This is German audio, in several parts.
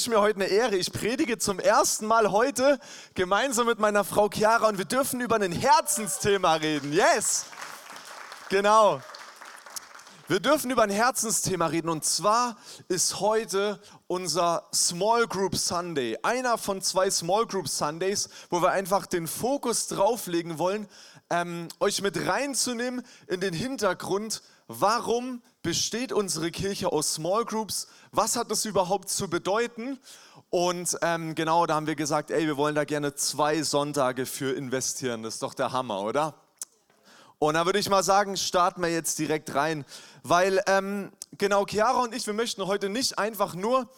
ist mir heute eine Ehre. Ich predige zum ersten Mal heute gemeinsam mit meiner Frau Chiara und wir dürfen über ein Herzensthema reden. Yes! Genau. Wir dürfen über ein Herzensthema reden und zwar ist heute unser Small Group Sunday. Einer von zwei Small Group Sundays, wo wir einfach den Fokus drauflegen wollen, ähm, euch mit reinzunehmen in den Hintergrund, warum besteht unsere Kirche aus Small Groups? Was hat das überhaupt zu bedeuten? Und ähm, genau, da haben wir gesagt, ey, wir wollen da gerne zwei Sonntage für investieren. Das ist doch der Hammer, oder? Und da würde ich mal sagen, starten wir jetzt direkt rein, weil ähm, genau, Chiara und ich, wir möchten heute nicht einfach nur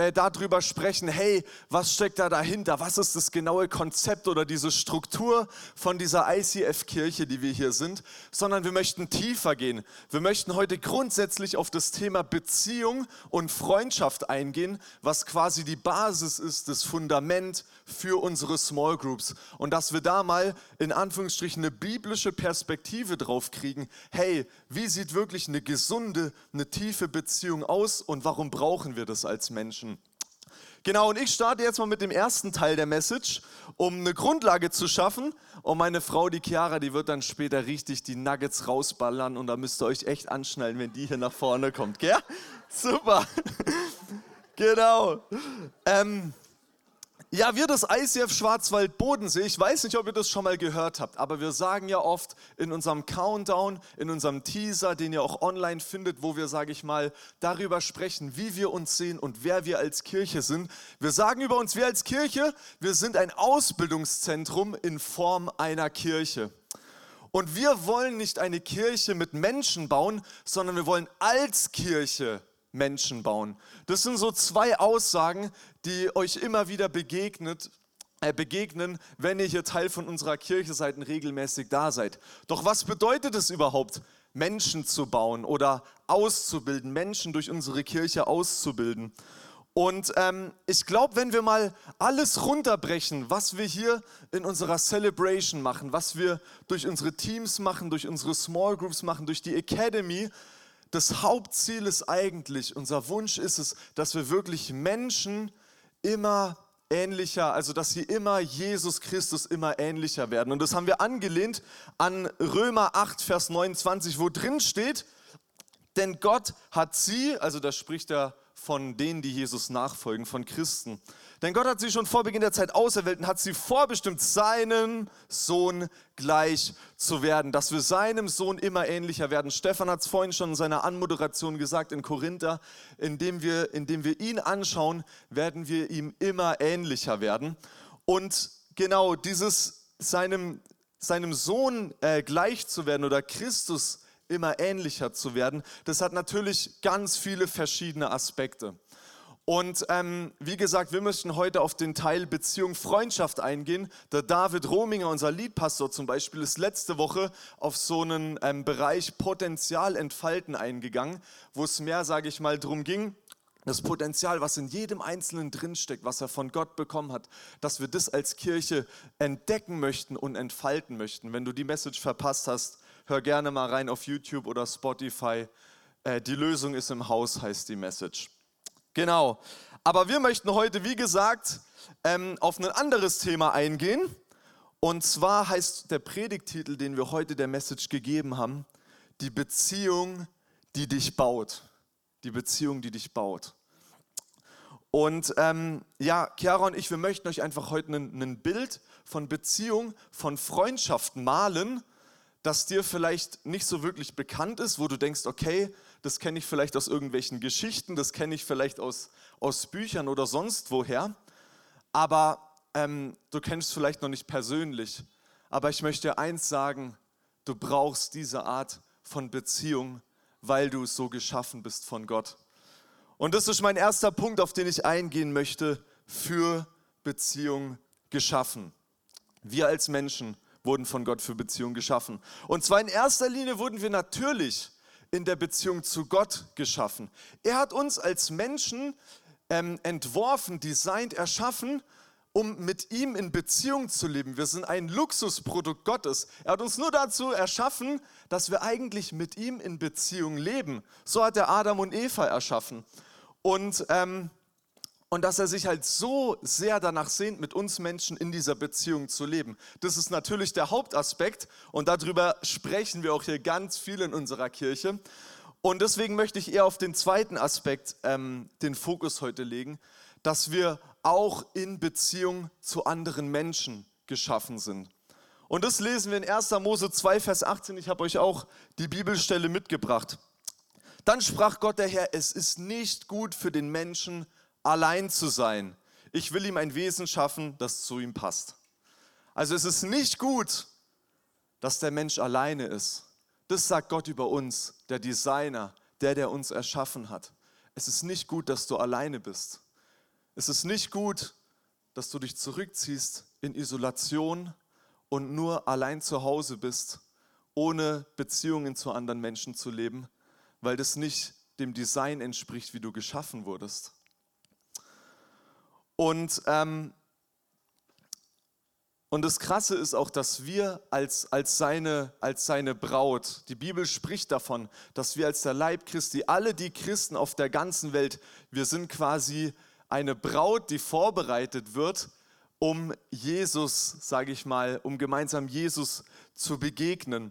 äh, darüber sprechen, hey, was steckt da dahinter? Was ist das genaue Konzept oder diese Struktur von dieser ICF-Kirche, die wir hier sind, sondern wir möchten tiefer gehen. Wir möchten heute grundsätzlich auf das Thema Beziehung und Freundschaft eingehen, was quasi die Basis ist, das Fundament für unsere Small Groups. Und dass wir da mal in Anführungsstrichen eine biblische Perspektive drauf kriegen. Hey, wie sieht wirklich eine gesunde, eine tiefe Beziehung aus und warum brauchen wir das als Menschen? Genau, und ich starte jetzt mal mit dem ersten Teil der Message, um eine Grundlage zu schaffen. Und meine Frau, die Chiara, die wird dann später richtig die Nuggets rausballern und da müsst ihr euch echt anschnallen, wenn die hier nach vorne kommt, gell? Super. genau. Ähm, ja, wir das ICF Schwarzwald-Bodensee, ich weiß nicht, ob ihr das schon mal gehört habt, aber wir sagen ja oft in unserem Countdown, in unserem Teaser, den ihr auch online findet, wo wir, sage ich mal, darüber sprechen, wie wir uns sehen und wer wir als Kirche sind. Wir sagen über uns, wir als Kirche, wir sind ein Ausbildungszentrum in Form einer Kirche. Und wir wollen nicht eine Kirche mit Menschen bauen, sondern wir wollen als Kirche Menschen bauen. Das sind so zwei Aussagen, die euch immer wieder begegnet, äh, begegnen, wenn ihr hier Teil von unserer Kirche seid und regelmäßig da seid. Doch was bedeutet es überhaupt, Menschen zu bauen oder auszubilden, Menschen durch unsere Kirche auszubilden? Und ähm, ich glaube, wenn wir mal alles runterbrechen, was wir hier in unserer Celebration machen, was wir durch unsere Teams machen, durch unsere Small Groups machen, durch die Academy, das Hauptziel ist eigentlich, unser Wunsch ist es, dass wir wirklich Menschen immer ähnlicher, also dass sie immer Jesus Christus immer ähnlicher werden. Und das haben wir angelehnt an Römer 8, Vers 29, wo drin steht, denn Gott hat sie, also da spricht er von denen, die Jesus nachfolgen, von Christen. Denn Gott hat sie schon vor Beginn der Zeit auserwählt und hat sie vorbestimmt, seinem Sohn gleich zu werden, dass wir seinem Sohn immer ähnlicher werden. Stefan hat es vorhin schon in seiner Anmoderation gesagt in Korinther, indem wir, indem wir ihn anschauen, werden wir ihm immer ähnlicher werden. Und genau dieses seinem, seinem Sohn äh, gleich zu werden oder Christus immer ähnlicher zu werden, das hat natürlich ganz viele verschiedene Aspekte. Und ähm, wie gesagt, wir möchten heute auf den Teil Beziehung, Freundschaft eingehen. Der David Rominger, unser Liedpastor zum Beispiel, ist letzte Woche auf so einen ähm, Bereich Potenzial entfalten eingegangen, wo es mehr, sage ich mal, darum ging, das Potenzial, was in jedem Einzelnen drinsteckt, was er von Gott bekommen hat, dass wir das als Kirche entdecken möchten und entfalten möchten. Wenn du die Message verpasst hast, hör gerne mal rein auf YouTube oder Spotify. Äh, die Lösung ist im Haus, heißt die Message. Genau. Aber wir möchten heute, wie gesagt, ähm, auf ein anderes Thema eingehen. Und zwar heißt der Predigtitel, den wir heute der Message gegeben haben, die Beziehung, die dich baut. Die Beziehung, die dich baut. Und ähm, ja, Chiara und ich, wir möchten euch einfach heute ein, Bild von Beziehung, von Freundschaft malen das dir vielleicht nicht so wirklich bekannt ist, wo du denkst, okay, das kenne ich vielleicht aus irgendwelchen Geschichten, das kenne ich vielleicht aus, aus Büchern oder sonst woher, aber ähm, du kennst vielleicht noch nicht persönlich. Aber ich möchte eins sagen, du brauchst diese Art von Beziehung, weil du so geschaffen bist von Gott. Und das ist mein erster Punkt, auf den ich eingehen möchte, für Beziehung geschaffen. Wir als Menschen wurden von Gott für Beziehung geschaffen. Und zwar in erster Linie wurden wir natürlich in der Beziehung zu Gott geschaffen. Er hat uns als Menschen ähm, entworfen, designt, erschaffen, um mit ihm in Beziehung zu leben. Wir sind ein Luxusprodukt Gottes. Er hat uns nur dazu erschaffen, dass wir eigentlich mit ihm in Beziehung leben. So hat er Adam und Eva erschaffen. Und ähm, Und dass er sich halt so sehr danach sehnt, mit uns Menschen in dieser Beziehung zu leben. Das ist natürlich der Hauptaspekt und darüber sprechen wir auch hier ganz viel in unserer Kirche. Und deswegen möchte ich eher auf den zweiten Aspekt ähm, den Fokus heute legen, dass wir auch in Beziehung zu anderen Menschen geschaffen sind. Und das lesen wir in 1. Mose 2, Vers 18. Ich habe euch auch die Bibelstelle mitgebracht. Dann sprach Gott der Herr, es ist nicht gut für den Menschen, allein zu sein. Ich will ihm ein Wesen schaffen, das zu ihm passt. Also es ist nicht gut, dass der Mensch alleine ist. Das sagt Gott über uns, der Designer, der, der uns erschaffen hat. Es ist nicht gut, dass du alleine bist. Es ist nicht gut, dass du dich zurückziehst in Isolation und nur allein zu Hause bist, ohne Beziehungen zu anderen Menschen zu leben, weil das nicht dem Design entspricht, wie du geschaffen wurdest. Und, ähm, und das Krasse ist auch, dass wir als, als, seine, als seine Braut, die Bibel spricht davon, dass wir als der Leib Christi, alle die Christen auf der ganzen Welt, wir sind quasi eine Braut, die vorbereitet wird, um Jesus, sage ich mal, um gemeinsam Jesus zu begegnen.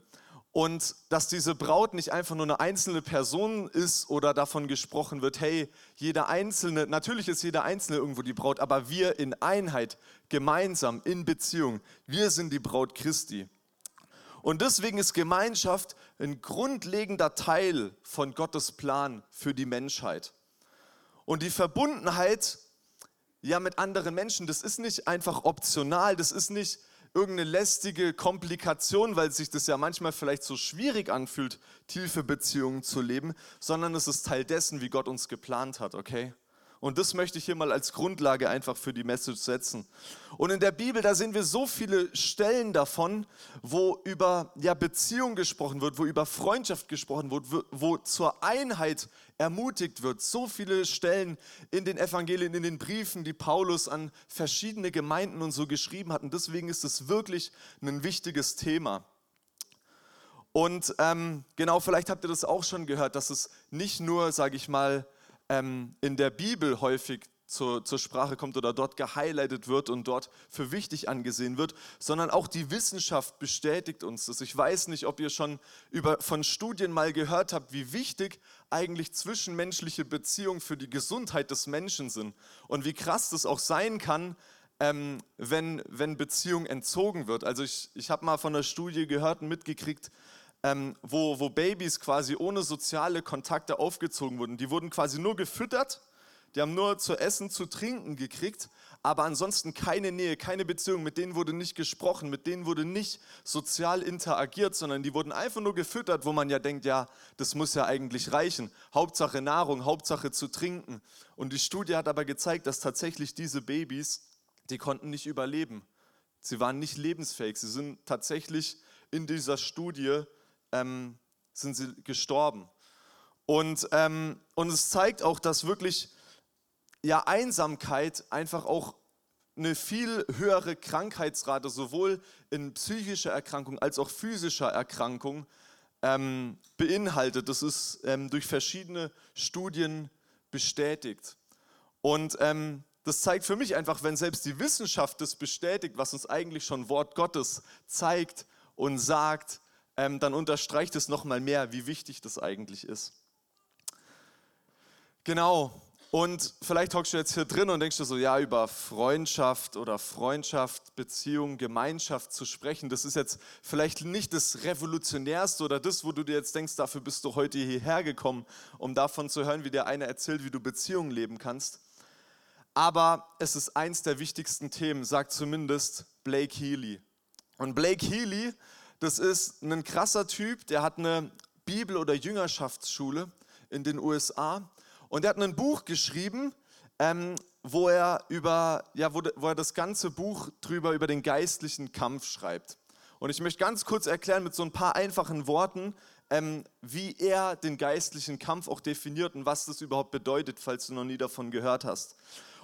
Und dass diese Braut nicht einfach nur eine einzelne Person ist oder davon gesprochen wird, hey, jeder Einzelne, natürlich ist jeder Einzelne irgendwo die Braut, aber wir in Einheit, gemeinsam, in Beziehung, wir sind die Braut Christi. Und deswegen ist Gemeinschaft ein grundlegender Teil von Gottes Plan für die Menschheit. Und die Verbundenheit ja mit anderen Menschen, das ist nicht einfach optional, das ist nicht irgendeine lästige Komplikation, weil sich das ja manchmal vielleicht so schwierig anfühlt, tiefe Beziehungen zu leben, sondern es ist Teil dessen, wie Gott uns geplant hat, okay? Und das möchte ich hier mal als Grundlage einfach für die Message setzen. Und in der Bibel, da sehen wir so viele Stellen davon, wo über ja, Beziehung gesprochen wird, wo über Freundschaft gesprochen wird, wo zur Einheit ermutigt wird. So viele Stellen in den Evangelien, in den Briefen, die Paulus an verschiedene Gemeinden und so geschrieben hat. Und deswegen ist es wirklich ein wichtiges Thema. Und ähm, genau, vielleicht habt ihr das auch schon gehört, dass es nicht nur, sage ich mal, ähm, in der Bibel häufig zur, zur, Sprache kommt oder dort gehighlightet wird und dort für wichtig angesehen wird, sondern auch die Wissenschaft bestätigt uns das. Ich weiß nicht, ob ihr schon über, von Studien mal gehört habt, wie wichtig eigentlich zwischenmenschliche Beziehungen für die Gesundheit des Menschen sind und wie krass das auch sein kann, ähm, wenn, wenn Beziehung entzogen wird. Also ich, ich habe mal von einer Studie gehört und mitgekriegt, ähm, wo, wo Babys quasi ohne soziale Kontakte aufgezogen wurden. Die wurden quasi nur gefüttert, die haben nur zu essen, zu trinken gekriegt, aber ansonsten keine Nähe, keine Beziehung, mit denen wurde nicht gesprochen, mit denen wurde nicht sozial interagiert, sondern die wurden einfach nur gefüttert, wo man ja denkt, ja, das muss ja eigentlich reichen. Hauptsache Nahrung, Hauptsache zu trinken. Und die Studie hat aber gezeigt, dass tatsächlich diese Babys, die konnten nicht überleben. Sie waren nicht lebensfähig. Sie sind tatsächlich in dieser Studie ähm, sind sie gestorben. Und, ähm, und es zeigt auch, dass wirklich ja, Einsamkeit einfach auch eine viel höhere Krankheitsrate sowohl in psychischer Erkrankung als auch physischer Erkrankung ähm, beinhaltet. Das ist ähm, durch verschiedene Studien bestätigt. Und ähm, das zeigt für mich einfach, wenn selbst die Wissenschaft das bestätigt, was uns eigentlich schon Wort Gottes zeigt und sagt, ähm, dann unterstreicht es nochmal mehr, wie wichtig das eigentlich ist. Genau. Und vielleicht hockst du jetzt hier drin und denkst dir so, ja, über Freundschaft oder Freundschaft, Beziehung, Gemeinschaft zu sprechen, das ist jetzt vielleicht nicht das Revolutionärste oder das, wo du dir jetzt denkst, dafür bist du heute hierher gekommen, um davon zu hören, wie dir einer erzählt, wie du Beziehungen leben kannst. Aber es ist eins der wichtigsten Themen, sagt zumindest Blake Healy. Und Blake Healy das ist ein krasser Typ, der hat eine Bibel- oder Jüngerschaftsschule in den USA und der hat ein Buch geschrieben, ähm, wo er über, ja, wo, wo er das ganze Buch drüber über den geistlichen Kampf schreibt. Und ich möchte ganz kurz erklären mit so ein paar einfachen Worten, ähm, wie er den geistlichen Kampf auch definiert und was das überhaupt bedeutet, falls du noch nie davon gehört hast.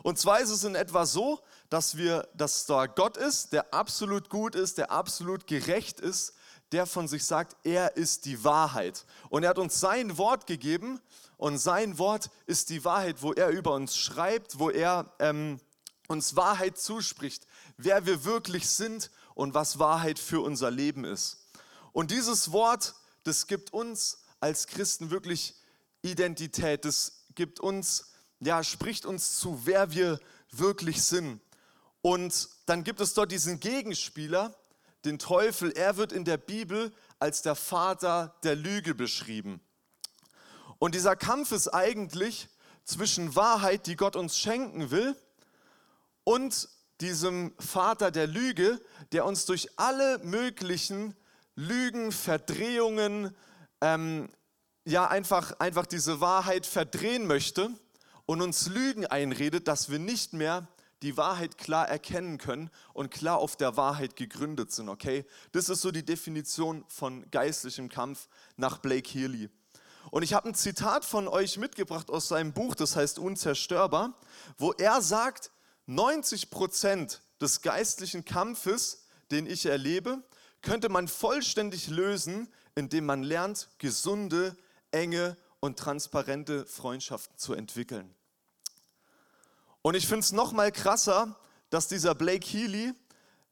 Und zwar ist es in etwa so, dass wir, dass da Gott ist, der absolut gut ist, der absolut gerecht ist, der von sich sagt, er ist die Wahrheit. Und er hat uns sein Wort gegeben und sein Wort ist die Wahrheit, wo er über uns schreibt, wo er ähm, uns Wahrheit zuspricht, wer wir wirklich sind und was Wahrheit für unser Leben ist. Und dieses Wort, das gibt uns als Christen wirklich Identität, das gibt uns, ja, spricht uns zu, wer wir wirklich sind. Und dann gibt es dort diesen Gegenspieler, den Teufel. Er wird in der Bibel als der Vater der Lüge beschrieben. Und dieser Kampf ist eigentlich zwischen Wahrheit, die Gott uns schenken will, und diesem Vater der Lüge, der uns durch alle möglichen Lügen, Verdrehungen, ähm, ja einfach, einfach diese Wahrheit verdrehen möchte und uns Lügen einredet, dass wir nicht mehr die Wahrheit klar erkennen können und klar auf der Wahrheit gegründet sind, okay? Das ist so die Definition von geistlichem Kampf nach Blake Healy. Und ich habe ein Zitat von euch mitgebracht aus seinem Buch, das heißt Unzerstörbar, wo er sagt, 90 Prozent des geistlichen Kampfes, den ich erlebe, könnte man vollständig lösen, indem man lernt, gesunde, enge und transparente Freundschaften zu entwickeln. Und ich finde es noch mal krasser, dass dieser Blake Healy,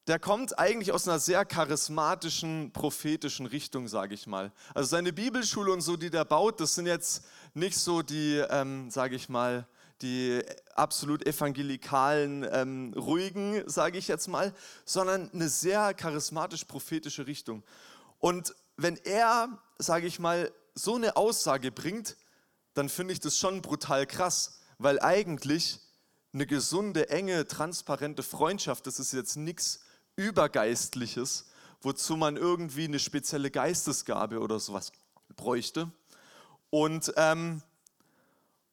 der kommt eigentlich aus einer sehr charismatischen, prophetischen Richtung, sage ich mal. Also seine Bibelschule und so, die der baut, das sind jetzt nicht so die, ähm, sage ich mal, die absolut evangelikalen, ähm, ruhigen, sage ich jetzt mal, sondern eine sehr charismatisch-prophetische Richtung. Und wenn er, sage ich mal, so eine Aussage bringt, dann finde ich das schon brutal krass, weil eigentlich eine gesunde, enge, transparente Freundschaft, das ist jetzt nichts Übergeistliches, wozu man irgendwie eine spezielle Geistesgabe oder sowas bräuchte. Und ähm,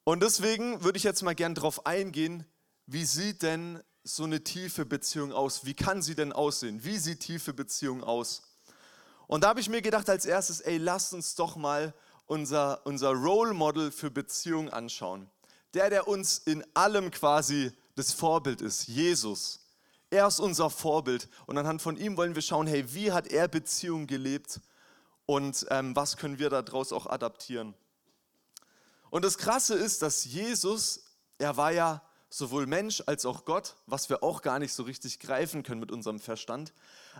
und deswegen würde ich jetzt mal gern darauf eingehen, wie sieht denn so eine tiefe Beziehung aus? Wie kann sie denn aussehen? Wie sieht tiefe Beziehung aus? Und da habe ich mir gedacht als erstes, ey, lasst uns doch mal unser, unser Role Model für Beziehung anschauen. Der, der uns in allem quasi das Vorbild ist, Jesus. Er ist unser Vorbild und anhand von ihm wollen wir schauen, hey, wie hat er Beziehung gelebt und ähm, was können wir daraus auch adaptieren? Und das Krasse ist, dass Jesus, er war ja sowohl Mensch als auch Gott, was wir auch gar nicht so richtig greifen können mit unserem Verstand.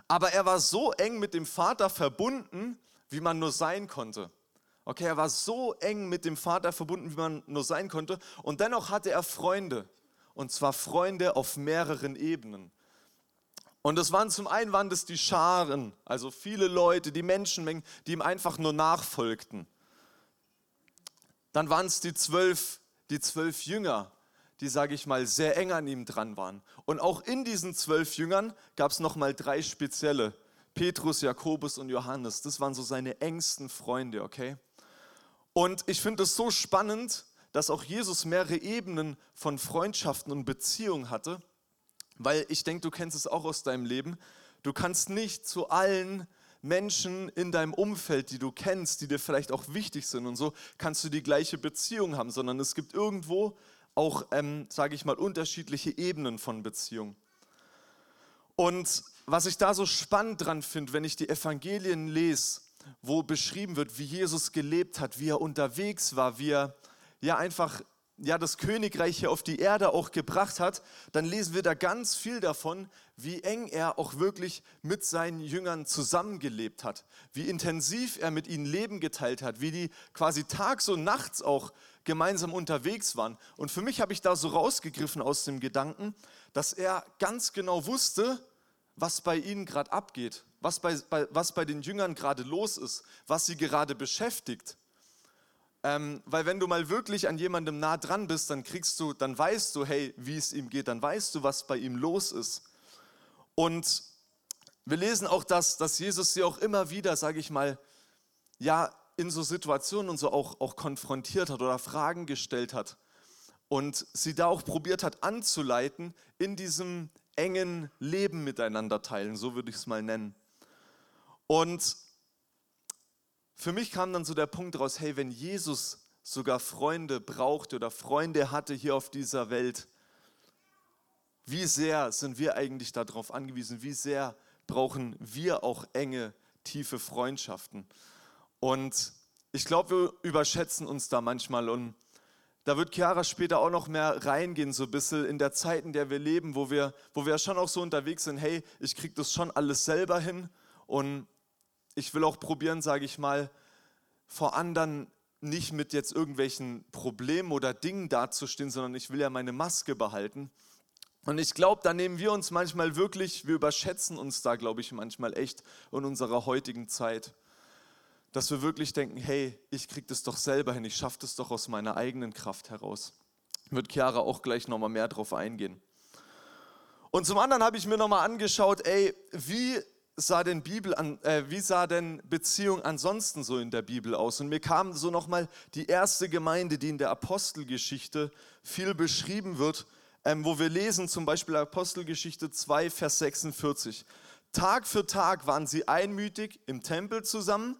Aber er war so eng mit dem Vater verbunden, wie man nur sein konnte. Okay, er war so eng mit dem Vater verbunden, wie man nur sein konnte. Und dennoch hatte er Freunde. Und zwar Freunde auf mehreren Ebenen. Und das waren zum einen waren das die Scharen, also viele Leute, die Menschenmengen, die ihm einfach nur nachfolgten. Dann waren es die zwölf, die zwölf Jünger, die, sage ich mal, sehr eng an ihm dran waren. Und auch in diesen zwölf Jüngern gab es nochmal drei spezielle. Petrus, Jakobus und Johannes. Das waren so seine engsten Freunde, okay? Und ich finde es so spannend, dass auch Jesus mehrere Ebenen von Freundschaften und Beziehungen hatte, weil ich denke, du kennst es auch aus deinem Leben. Du kannst nicht zu allen Menschen in deinem Umfeld, die du kennst, die dir vielleicht auch wichtig sind und so, kannst du die gleiche Beziehung haben, sondern es gibt irgendwo auch, ähm, sage ich mal, unterschiedliche Ebenen von Beziehung. Und was ich da so spannend dran finde, wenn ich die Evangelien lese, wo beschrieben wird, wie Jesus gelebt hat, wie er unterwegs war, wie er ja einfach ja, das Königreich hier auf die Erde auch gebracht hat, dann lesen wir da ganz viel davon, wie eng er auch wirklich mit seinen Jüngern zusammengelebt hat, wie intensiv er mit ihnen Leben geteilt hat, wie die quasi tags und nachts auch gemeinsam unterwegs waren. Und für mich habe ich da so rausgegriffen aus dem Gedanken, dass er ganz genau wusste, was bei ihnen gerade abgeht, was bei, bei, was bei den Jüngern gerade los ist, was sie gerade beschäftigt. Ähm, weil wenn du mal wirklich an jemandem nah dran bist, dann kriegst du, dann weißt du, hey, wie es ihm geht, dann weißt du, was bei ihm los ist. Und wir lesen auch, dass, dass Jesus sie auch immer wieder, sage ich mal, ja, in so Situationen und so auch, auch konfrontiert hat oder Fragen gestellt hat. Und sie da auch probiert hat anzuleiten in diesem engen Leben miteinander teilen, so würde ich es mal nennen. Und für mich kam dann so der Punkt raus, hey, wenn Jesus sogar Freunde brauchte oder Freunde hatte hier auf dieser Welt, wie sehr sind wir eigentlich darauf angewiesen, wie sehr brauchen wir auch enge, tiefe Freundschaften. Und ich glaube, wir überschätzen uns da manchmal und da wird Chiara später auch noch mehr reingehen, so ein bisschen in der Zeit, in der wir leben, wo wir, wo wir schon auch so unterwegs sind, hey, ich kriege das schon alles selber hin und ich will auch probieren, sage ich mal, vor anderen nicht mit jetzt irgendwelchen Problemen oder Dingen dazustehen, sondern ich will ja meine Maske behalten. Und ich glaube, da nehmen wir uns manchmal wirklich, wir überschätzen uns da, glaube ich, manchmal echt in unserer heutigen Zeit dass wir wirklich denken, hey, ich kriege das doch selber hin, ich schaffe das doch aus meiner eigenen Kraft heraus. Wird Chiara auch gleich nochmal mehr drauf eingehen. Und zum anderen habe ich mir nochmal angeschaut, ey, wie sah denn Bibel an, äh, wie sah denn Beziehung ansonsten so in der Bibel aus? Und mir kam so nochmal die erste Gemeinde, die in der Apostelgeschichte viel beschrieben wird, ähm, wo wir lesen zum Beispiel Apostelgeschichte 2, Vers 46. Tag für Tag waren sie einmütig im Tempel zusammen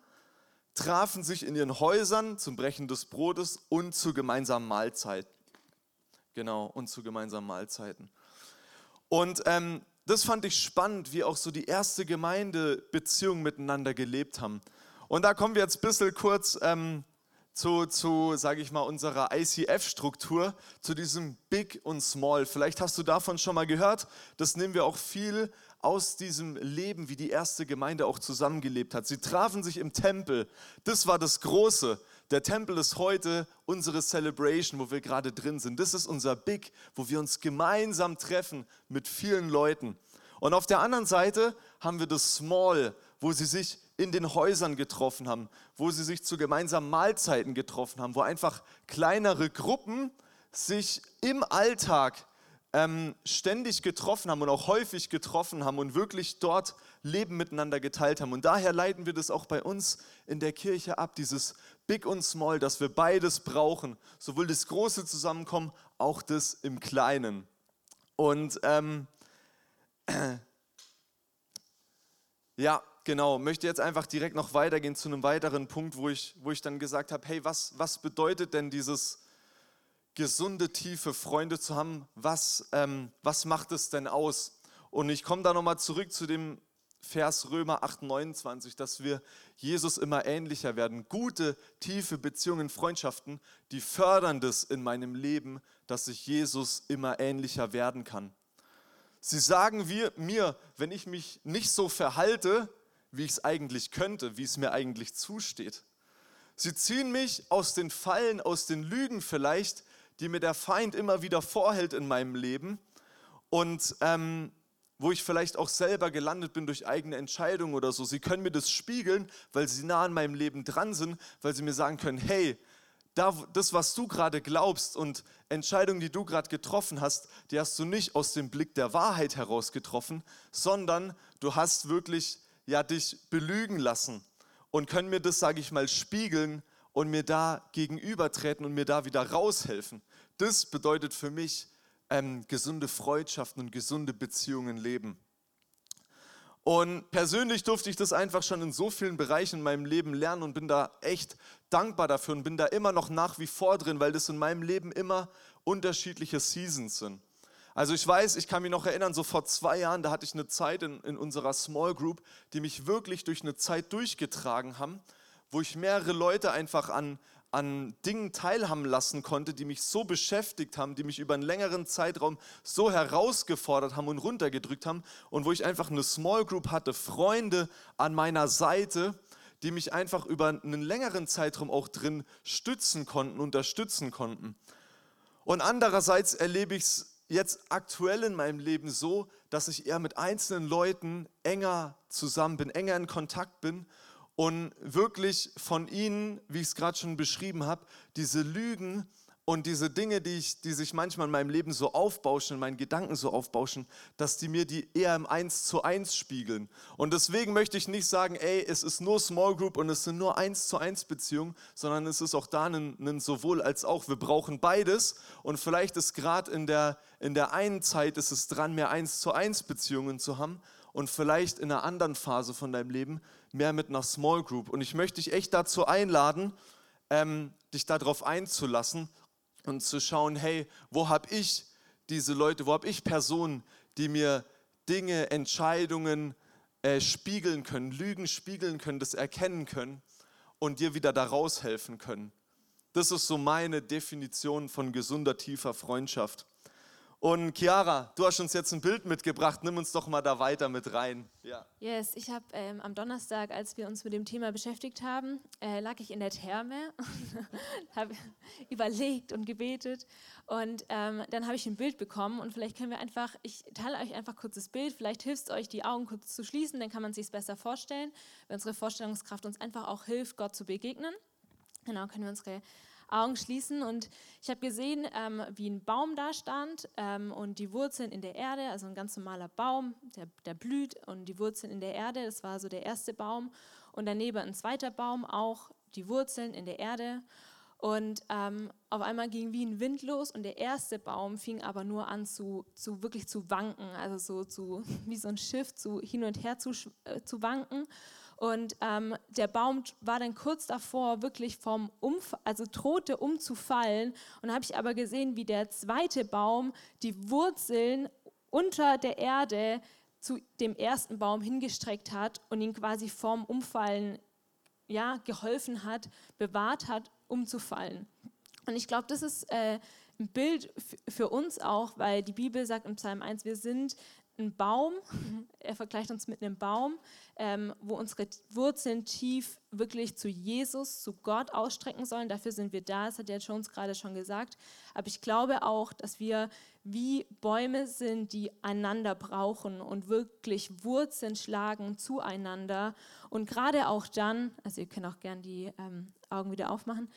trafen sich in ihren Häusern zum Brechen des Brotes und zu gemeinsamen Mahlzeiten. Genau, und zu gemeinsamen Mahlzeiten. Und ähm, das fand ich spannend, wie auch so die erste Gemeinde Beziehungen miteinander gelebt haben. Und da kommen wir jetzt ein bisschen kurz ähm, zu, zu sage ich mal, unserer ICF-Struktur, zu diesem Big und Small. Vielleicht hast du davon schon mal gehört. Das nehmen wir auch viel aus diesem Leben, wie die erste Gemeinde auch zusammengelebt hat. Sie trafen sich im Tempel. Das war das Große. Der Tempel ist heute unsere Celebration, wo wir gerade drin sind. Das ist unser Big, wo wir uns gemeinsam treffen mit vielen Leuten. Und auf der anderen Seite haben wir das Small, wo sie sich in den Häusern getroffen haben, wo sie sich zu gemeinsamen Mahlzeiten getroffen haben, wo einfach kleinere Gruppen sich im Alltag ähm, ständig getroffen haben und auch häufig getroffen haben und wirklich dort Leben miteinander geteilt haben. Und daher leiten wir das auch bei uns in der Kirche ab, dieses Big und Small, dass wir beides brauchen, sowohl das große Zusammenkommen, auch das im Kleinen. Und ähm, ja, genau, möchte jetzt einfach direkt noch weitergehen zu einem weiteren Punkt, wo ich, wo ich dann gesagt habe, hey, was, was bedeutet denn dieses gesunde, tiefe Freunde zu haben, was, ähm, was macht es denn aus? Und ich komme da nochmal zurück zu dem Vers Römer 8, 29, dass wir Jesus immer ähnlicher werden. Gute, tiefe Beziehungen, Freundschaften, die fördern das in meinem Leben, dass ich Jesus immer ähnlicher werden kann. Sie sagen wir, mir, wenn ich mich nicht so verhalte, wie ich es eigentlich könnte, wie es mir eigentlich zusteht. Sie ziehen mich aus den Fallen, aus den Lügen vielleicht, die mir der Feind immer wieder vorhält in meinem Leben und ähm, wo ich vielleicht auch selber gelandet bin durch eigene Entscheidungen oder so. Sie können mir das spiegeln, weil sie nah an meinem Leben dran sind, weil sie mir sagen können, hey, da, das, was du gerade glaubst und Entscheidungen, die du gerade getroffen hast, die hast du nicht aus dem Blick der Wahrheit heraus getroffen, sondern du hast wirklich ja dich belügen lassen und können mir das, sage ich mal, spiegeln und mir da gegenübertreten und mir da wieder raushelfen. Das bedeutet für mich ähm, gesunde Freundschaften und gesunde Beziehungen leben. Und persönlich durfte ich das einfach schon in so vielen Bereichen in meinem Leben lernen und bin da echt dankbar dafür und bin da immer noch nach wie vor drin, weil das in meinem Leben immer unterschiedliche Seasons sind. Also ich weiß, ich kann mich noch erinnern, so vor zwei Jahren, da hatte ich eine Zeit in, in unserer Small Group, die mich wirklich durch eine Zeit durchgetragen haben wo ich mehrere Leute einfach an, an Dingen teilhaben lassen konnte, die mich so beschäftigt haben, die mich über einen längeren Zeitraum so herausgefordert haben und runtergedrückt haben und wo ich einfach eine Small Group hatte, Freunde an meiner Seite, die mich einfach über einen längeren Zeitraum auch drin stützen konnten, unterstützen konnten. Und andererseits erlebe ich es jetzt aktuell in meinem Leben so, dass ich eher mit einzelnen Leuten enger zusammen bin, enger in Kontakt bin und wirklich von ihnen, wie ich es gerade schon beschrieben habe, diese Lügen und diese Dinge, die, ich, die sich manchmal in meinem Leben so aufbauschen, in meinen Gedanken so aufbauschen, dass die mir die eher im Eins zu Eins spiegeln. Und deswegen möchte ich nicht sagen, ey, es ist nur Small Group und es sind nur Eins zu Eins Beziehungen, sondern es ist auch da ein, ein sowohl als auch. Wir brauchen beides und vielleicht ist gerade in der, in der einen Zeit ist es dran, mehr Eins zu Eins Beziehungen zu haben und vielleicht in einer anderen Phase von deinem Leben mehr mit einer Small Group. Und ich möchte dich echt dazu einladen, ähm, dich darauf einzulassen und zu schauen, hey, wo habe ich diese Leute, wo habe ich Personen, die mir Dinge, Entscheidungen äh, spiegeln können, Lügen spiegeln können, das erkennen können und dir wieder da raushelfen können. Das ist so meine Definition von gesunder, tiefer Freundschaft. Und Chiara, du hast uns jetzt ein Bild mitgebracht. Nimm uns doch mal da weiter mit rein. Ja. Yes, ich habe ähm, am Donnerstag, als wir uns mit dem Thema beschäftigt haben, äh, lag ich in der Therme habe überlegt und gebetet. Und ähm, dann habe ich ein Bild bekommen. Und vielleicht können wir einfach, ich teile euch einfach kurz das Bild. Vielleicht hilft es euch, die Augen kurz zu schließen. Dann kann man sich es besser vorstellen, wenn unsere Vorstellungskraft uns einfach auch hilft, Gott zu begegnen. Genau, können wir unsere Augen schließen. Und ich habe gesehen, ähm, wie ein Baum da stand ähm, und die Wurzeln in der Erde, also ein ganz normaler Baum, der, der blüht und die Wurzeln in der Erde, das war so der erste Baum. Und daneben ein zweiter Baum, auch die Wurzeln in der Erde. Und ähm, auf einmal ging wie ein Wind los und der erste Baum fing aber nur an zu, zu wirklich zu wanken, also so zu, wie so ein Schiff zu, hin und her zu, äh, zu wanken. Und ähm, der Baum war dann kurz davor, wirklich vom Umf also drohte umzufallen. Und habe ich aber gesehen, wie der zweite Baum die Wurzeln unter der Erde zu dem ersten Baum hingestreckt hat und ihn quasi vorm Umfallen ja, geholfen hat, bewahrt hat, umzufallen. Und ich glaube, das ist äh, ein Bild für uns auch, weil die Bibel sagt im Psalm 1, wir sind ein Baum, er vergleicht uns mit einem Baum, ähm, wo unsere Wurzeln tief wirklich zu Jesus, zu Gott ausstrecken sollen. Dafür sind wir da, das hat der Jones gerade schon gesagt. Aber ich glaube auch, dass wir wie Bäume sind, die einander brauchen und wirklich Wurzeln schlagen zueinander. Und gerade auch dann, also ihr könnt auch gern die ähm, Augen wieder aufmachen,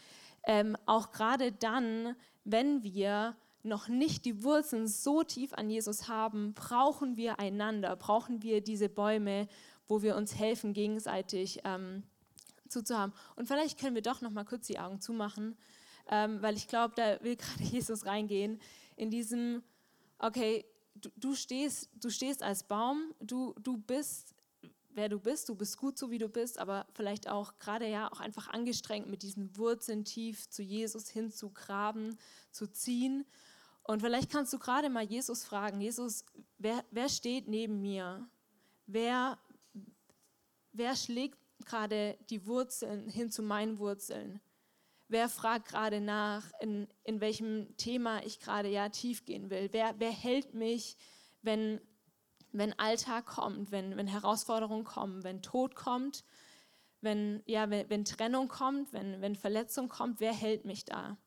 ähm, auch gerade dann, wenn wir noch nicht die Wurzeln so tief an Jesus haben, brauchen wir einander, brauchen wir diese Bäume, wo wir uns helfen, gegenseitig ähm, zuzuhaben. Und vielleicht können wir doch noch mal kurz die Augen zumachen, ähm, weil ich glaube, da will gerade Jesus reingehen in diesem, okay, du, du, stehst, du stehst als Baum, du, du bist wer du bist, du bist gut so wie du bist, aber vielleicht auch gerade ja auch einfach angestrengt mit diesen Wurzeln tief zu Jesus hinzugraben, zu ziehen und vielleicht kannst du gerade mal Jesus fragen, Jesus, wer, wer steht neben mir? Wer, wer schlägt gerade die Wurzeln hin zu meinen Wurzeln? Wer fragt gerade nach, in, in welchem Thema ich gerade ja tief gehen will? Wer, wer hält mich, wenn, wenn Alltag kommt, wenn, wenn Herausforderungen kommen, wenn Tod kommt, wenn, ja, wenn, wenn Trennung kommt, wenn, wenn Verletzung kommt? Wer hält mich da?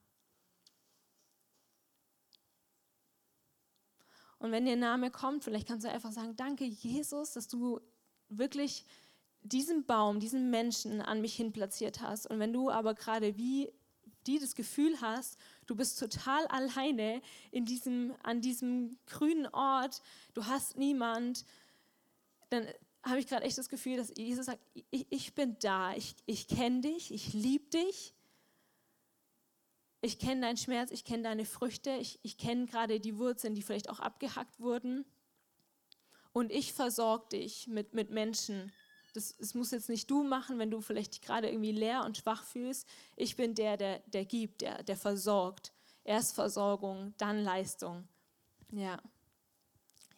Und wenn der Name kommt, vielleicht kannst du einfach sagen, danke Jesus, dass du wirklich diesen Baum, diesen Menschen an mich hin platziert hast. Und wenn du aber gerade wie die das Gefühl hast, du bist total alleine in diesem, an diesem grünen Ort, du hast niemand, dann habe ich gerade echt das Gefühl, dass Jesus sagt, ich, ich bin da, ich, ich kenne dich, ich liebe dich ich kenne deinen Schmerz, ich kenne deine Früchte, ich, ich kenne gerade die Wurzeln, die vielleicht auch abgehackt wurden. Und ich versorge dich mit, mit Menschen. Das, das muss jetzt nicht du machen, wenn du vielleicht gerade irgendwie leer und schwach fühlst. Ich bin der, der, der gibt, der, der versorgt. Erst Versorgung, dann Leistung. Ja.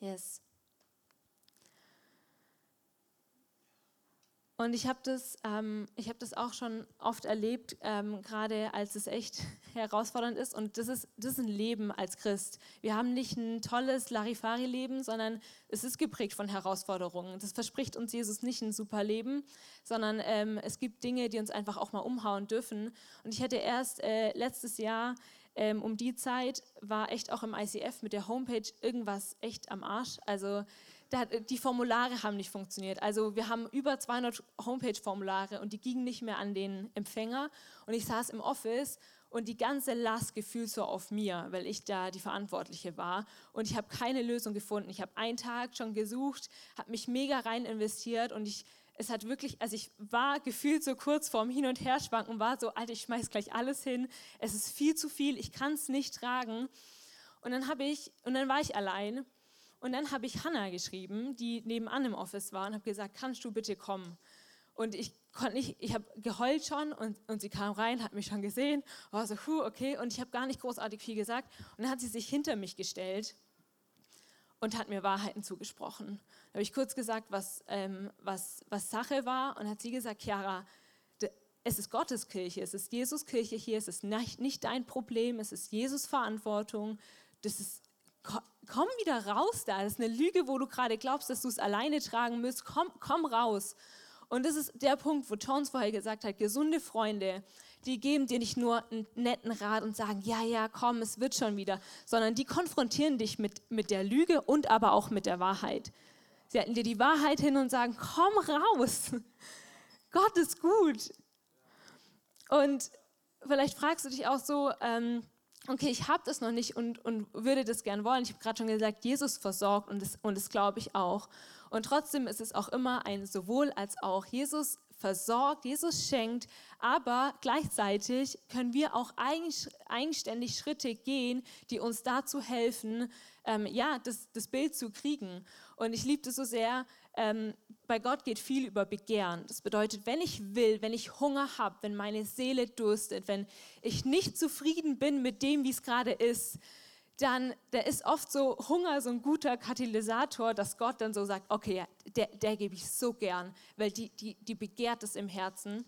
Yes. Und ich habe das, ähm, hab das auch schon oft erlebt, ähm, gerade als es echt herausfordernd ist. Und das ist, das ist ein Leben als Christ. Wir haben nicht ein tolles Larifari-Leben, sondern es ist geprägt von Herausforderungen. Das verspricht uns Jesus nicht ein super Leben, sondern ähm, es gibt Dinge, die uns einfach auch mal umhauen dürfen. Und ich hatte erst äh, letztes Jahr ähm, um die Zeit war echt auch im ICF mit der Homepage irgendwas echt am Arsch. Also die Formulare haben nicht funktioniert. Also wir haben über 200 Homepage-Formulare und die gingen nicht mehr an den Empfänger. Und ich saß im Office und die ganze Last gefühlt so auf mir, weil ich da die Verantwortliche war. Und ich habe keine Lösung gefunden. Ich habe einen Tag schon gesucht, habe mich mega rein investiert und ich, es hat wirklich, also ich war gefühlt so kurz vorm Hin- und Herschwanken war so, Alter, ich schmeiß gleich alles hin. Es ist viel zu viel, ich kann es nicht tragen. Und dann habe ich, und dann war ich allein und dann habe ich Hannah geschrieben, die nebenan im Office war und habe gesagt, kannst du bitte kommen? Und ich konnte nicht, ich habe geheult schon und, und sie kam rein, hat mich schon gesehen, war so, huh, okay, und ich habe gar nicht großartig viel gesagt. Und dann hat sie sich hinter mich gestellt und hat mir Wahrheiten zugesprochen. Da habe ich kurz gesagt, was, ähm, was, was Sache war und hat sie gesagt, Chiara, es ist Gottes Kirche, es ist Jesus Kirche hier, es ist nicht, nicht dein Problem, es ist Jesus Verantwortung. Das ist, komm wieder raus da. Das ist eine Lüge, wo du gerade glaubst, dass du es alleine tragen müsst. Komm, komm raus. Und das ist der Punkt, wo Jones vorher gesagt hat, gesunde Freunde, die geben dir nicht nur einen netten Rat und sagen, ja, ja, komm, es wird schon wieder, sondern die konfrontieren dich mit, mit der Lüge und aber auch mit der Wahrheit. Sie halten dir die Wahrheit hin und sagen, komm raus. Gott ist gut. Und vielleicht fragst du dich auch so, ähm, okay, ich habe das noch nicht und, und würde das gern wollen. Ich habe gerade schon gesagt, Jesus versorgt und das, und das glaube ich auch. Und trotzdem ist es auch immer ein sowohl als auch. Jesus versorgt, Jesus schenkt, aber gleichzeitig können wir auch eigenständig Schritte gehen, die uns dazu helfen, ähm, ja, das, das Bild zu kriegen. Und ich liebe das so sehr, ähm, bei Gott geht viel über Begehren. Das bedeutet, wenn ich will, wenn ich Hunger habe, wenn meine Seele durstet, wenn ich nicht zufrieden bin mit dem, wie es gerade ist, dann da ist oft so Hunger so ein guter Katalysator, dass Gott dann so sagt, okay, der, der gebe ich so gern, weil die, die, die begehrt es im Herzen.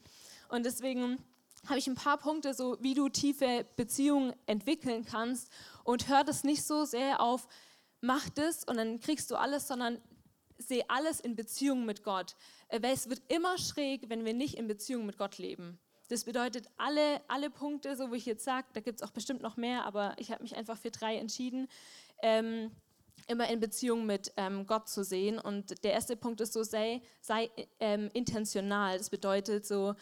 Und deswegen habe ich ein paar Punkte, so wie du tiefe Beziehungen entwickeln kannst und hör das nicht so sehr auf, mach das und dann kriegst du alles, sondern sehe alles in Beziehung mit Gott. Äh, weil es wird immer schräg, wenn wir nicht in Beziehung mit Gott leben. Das bedeutet, alle, alle Punkte, so wie ich jetzt sage, da gibt es auch bestimmt noch mehr, aber ich habe mich einfach für drei entschieden, ähm, immer in Beziehung mit ähm, Gott zu sehen. Und der erste Punkt ist so, sei, sei ähm, intentional. Das bedeutet so,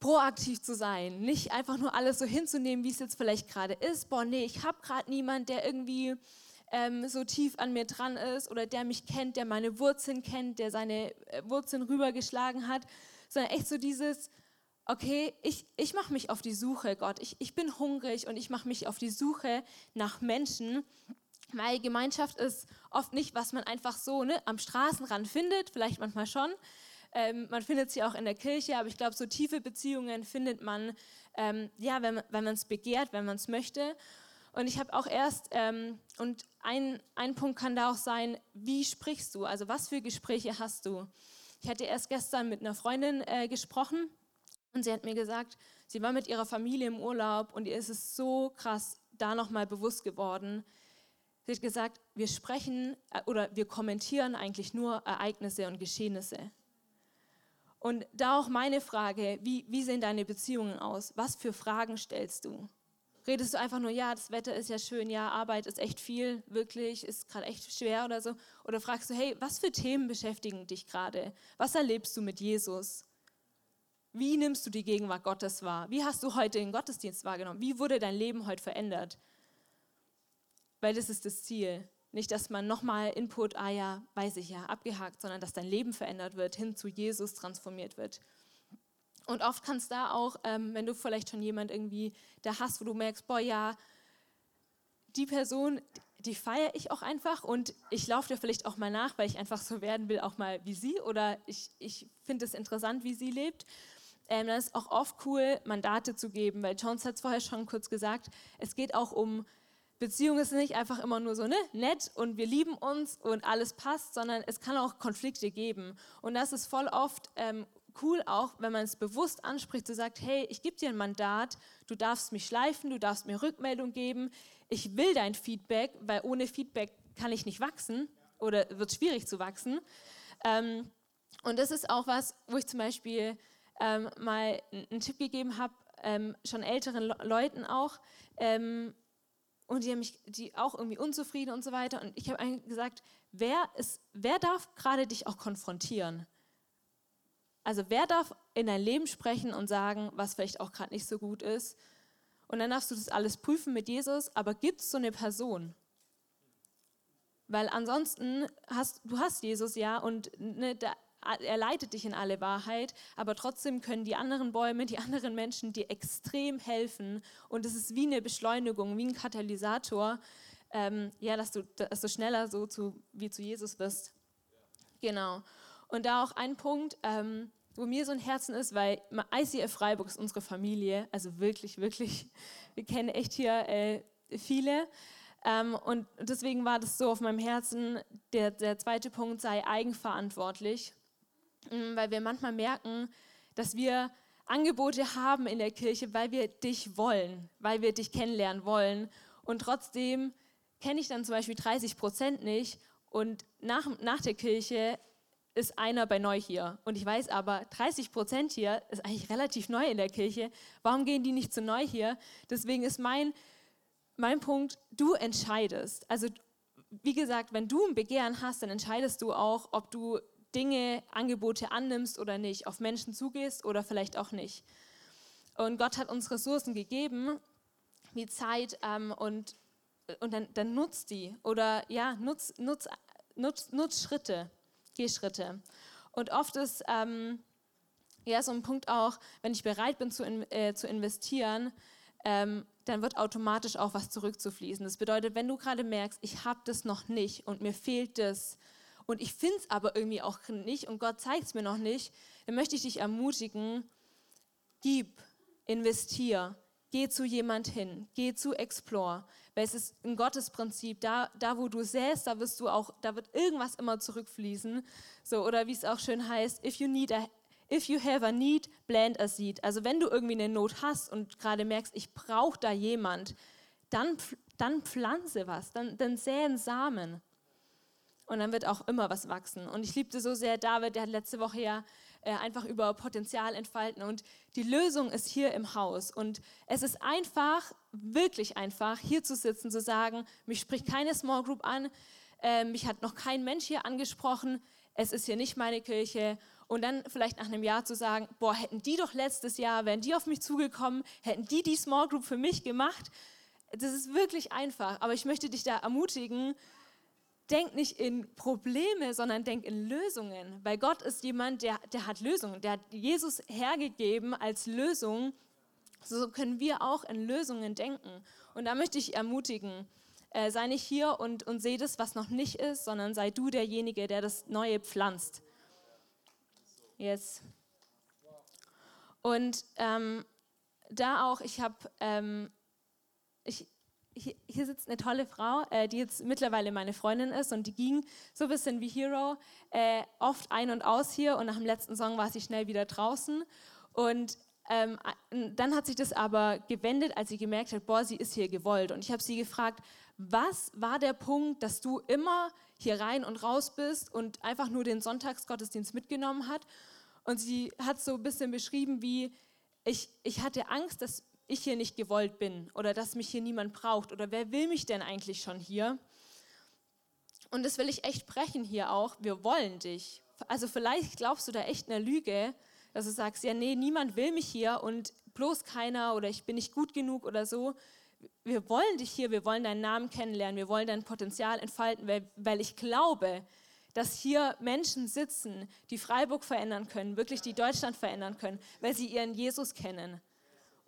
proaktiv zu sein, nicht einfach nur alles so hinzunehmen, wie es jetzt vielleicht gerade ist. Boah, nee, ich habe gerade niemand, der irgendwie ähm, so tief an mir dran ist oder der mich kennt, der meine Wurzeln kennt, der seine äh, Wurzeln rübergeschlagen hat, sondern echt so dieses, okay, ich, ich mache mich auf die Suche, Gott, ich, ich bin hungrig und ich mache mich auf die Suche nach Menschen. Meine Gemeinschaft ist oft nicht, was man einfach so ne, am Straßenrand findet, vielleicht manchmal schon. Ähm, man findet sie auch in der Kirche, aber ich glaube, so tiefe Beziehungen findet man, ähm, ja, wenn man es begehrt, wenn man es möchte. Und ich habe auch erst, ähm, und ein, ein Punkt kann da auch sein, wie sprichst du? Also was für Gespräche hast du? Ich hatte erst gestern mit einer Freundin äh, gesprochen und sie hat mir gesagt, sie war mit ihrer Familie im Urlaub und ihr ist es so krass da nochmal bewusst geworden. Sie hat gesagt, wir sprechen äh, oder wir kommentieren eigentlich nur Ereignisse und Geschehnisse. Und da auch meine Frage, wie, wie sehen deine Beziehungen aus? Was für Fragen stellst du? Redest du einfach nur, ja, das Wetter ist ja schön, ja, Arbeit ist echt viel, wirklich, ist gerade echt schwer oder so. Oder fragst du, hey, was für Themen beschäftigen dich gerade? Was erlebst du mit Jesus? Wie nimmst du die Gegenwart Gottes wahr? Wie hast du heute den Gottesdienst wahrgenommen? Wie wurde dein Leben heute verändert? Weil das ist das Ziel. Nicht, dass man nochmal Input, ah ja, weiß ich ja, abgehakt, sondern dass dein Leben verändert wird, hin zu Jesus transformiert wird. Und oft kann es da auch, ähm, wenn du vielleicht schon jemand irgendwie da hast, wo du merkst, boah, ja, die Person, die feiere ich auch einfach und ich laufe dir vielleicht auch mal nach, weil ich einfach so werden will, auch mal wie sie oder ich, ich finde es interessant, wie sie lebt. Ähm, dann ist auch oft cool, Mandate zu geben, weil Jones hat es vorher schon kurz gesagt, es geht auch um Beziehung ist nicht einfach immer nur so ne, nett und wir lieben uns und alles passt, sondern es kann auch Konflikte geben. Und das ist voll oft ähm, cool auch, wenn man es bewusst anspricht, du sagst, hey, ich gebe dir ein Mandat, du darfst mich schleifen, du darfst mir Rückmeldung geben, ich will dein Feedback, weil ohne Feedback kann ich nicht wachsen oder wird schwierig zu wachsen. Ähm, und das ist auch was, wo ich zum Beispiel ähm, mal einen Tipp gegeben habe, ähm, schon älteren Le Leuten auch, ähm, und die haben mich, die auch irgendwie unzufrieden und so weiter. Und ich habe gesagt, wer, ist, wer darf gerade dich auch konfrontieren? Also wer darf in dein Leben sprechen und sagen, was vielleicht auch gerade nicht so gut ist? Und dann darfst du das alles prüfen mit Jesus, aber gibt es so eine Person? Weil ansonsten hast du hast Jesus ja und ne, da, er leitet dich in alle Wahrheit, aber trotzdem können die anderen Bäume, die anderen Menschen dir extrem helfen und es ist wie eine Beschleunigung, wie ein Katalysator, ähm, ja, dass du, dass du schneller so zu, wie zu Jesus wirst. Genau. Und da auch ein Punkt, ähm, wo mir so ein Herzen ist, weil ICF Freiburg ist unsere Familie, also wirklich, wirklich, wir kennen echt hier äh, viele. Ähm, und deswegen war das so auf meinem Herzen, der, der zweite Punkt sei eigenverantwortlich, ähm, weil wir manchmal merken, dass wir Angebote haben in der Kirche, weil wir dich wollen, weil wir dich kennenlernen wollen. Und trotzdem kenne ich dann zum Beispiel 30 Prozent nicht und nach, nach der Kirche ist einer bei neu hier. Und ich weiß aber, 30 Prozent hier ist eigentlich relativ neu in der Kirche. Warum gehen die nicht zu neu hier? Deswegen ist mein, mein Punkt, du entscheidest. Also wie gesagt, wenn du ein Begehren hast, dann entscheidest du auch, ob du Dinge, Angebote annimmst oder nicht, auf Menschen zugehst oder vielleicht auch nicht. Und Gott hat uns Ressourcen gegeben, wie Zeit ähm, und, und dann, dann nutzt die oder ja, nutz, nutz, nutz, nutz Schritte, geh Schritte. Und oft ist ähm, ja so ein Punkt auch, wenn ich bereit bin zu, in, äh, zu investieren, ähm, dann wird automatisch auch was zurückzufließen. Das bedeutet, wenn du gerade merkst, ich habe das noch nicht und mir fehlt das und ich finde es aber irgendwie auch nicht und Gott zeigt es mir noch nicht, dann möchte ich dich ermutigen, gib, investier, geh zu jemand hin, geh zu Explore, weil es ist ein Gottesprinzip, da, da wo du säst, da wirst du auch, da wird irgendwas immer zurückfließen, so, oder wie es auch schön heißt, if you need a If you have a need, plant a seed. Also wenn du irgendwie eine Not hast und gerade merkst, ich brauche da jemand, dann, dann pflanze was, dann, dann säen Samen. Und dann wird auch immer was wachsen. Und ich liebte so sehr David, der hat letzte Woche ja äh, einfach über Potenzial entfalten. Und die Lösung ist hier im Haus. Und es ist einfach, wirklich einfach, hier zu sitzen, zu sagen, mich spricht keine Small Group an, äh, mich hat noch kein Mensch hier angesprochen, es ist hier nicht meine Kirche und dann vielleicht nach einem Jahr zu sagen, boah, hätten die doch letztes Jahr, wären die auf mich zugekommen, hätten die die Small Group für mich gemacht. Das ist wirklich einfach, aber ich möchte dich da ermutigen, denk nicht in Probleme, sondern denk in Lösungen, weil Gott ist jemand, der, der hat Lösungen, der hat Jesus hergegeben als Lösung. So können wir auch in Lösungen denken. Und da möchte ich ermutigen, äh, sei nicht hier und, und seh das, was noch nicht ist, sondern sei du derjenige, der das Neue pflanzt. Yes. Und ähm, da auch, ich habe, ähm, hier, hier, sitzt eine tolle Frau, äh, die jetzt mittlerweile meine Freundin ist und die ging so ein bisschen wie Hero, äh, oft ein und aus hier und nach dem letzten Song war sie schnell wieder draußen. Und ähm, dann hat sich das aber gewendet, als sie gemerkt hat, boah, sie ist hier gewollt. Und ich habe sie gefragt, was war der Punkt, dass du immer hier rein und raus bist und einfach nur den Sonntagsgottesdienst mitgenommen hat? Und sie hat so ein bisschen beschrieben, wie ich, ich hatte Angst, dass ich hier nicht gewollt bin oder dass mich hier niemand braucht oder wer will mich denn eigentlich schon hier? Und das will ich echt brechen hier auch. Wir wollen dich. Also vielleicht glaubst du da echt eine Lüge, dass du sagst, ja, nee, niemand will mich hier und bloß keiner oder ich bin nicht gut genug oder so. Wir wollen dich hier, wir wollen deinen Namen kennenlernen, wir wollen dein Potenzial entfalten, weil, weil ich glaube, dass hier Menschen sitzen, die Freiburg verändern können, wirklich die Deutschland verändern können, weil sie ihren Jesus kennen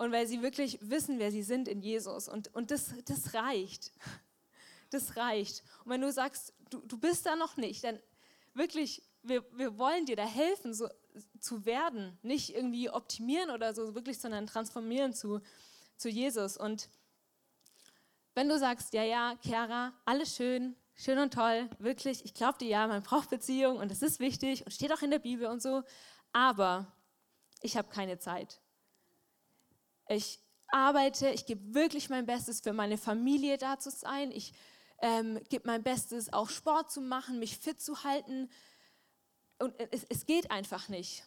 und weil sie wirklich wissen, wer sie sind in Jesus. Und, und das, das reicht. Das reicht. Und wenn du sagst, du, du bist da noch nicht, dann wirklich, wir, wir wollen dir da helfen, so, zu werden, nicht irgendwie optimieren oder so wirklich, sondern transformieren zu, zu Jesus. Und wenn du sagst, ja, ja, Chiara, alles schön, schön und toll, wirklich, ich glaube dir ja, man braucht Beziehung und das ist wichtig und steht auch in der Bibel und so, aber ich habe keine Zeit. Ich arbeite, ich gebe wirklich mein Bestes für meine Familie da zu sein, ich ähm, gebe mein Bestes, auch Sport zu machen, mich fit zu halten, und es, es geht einfach nicht.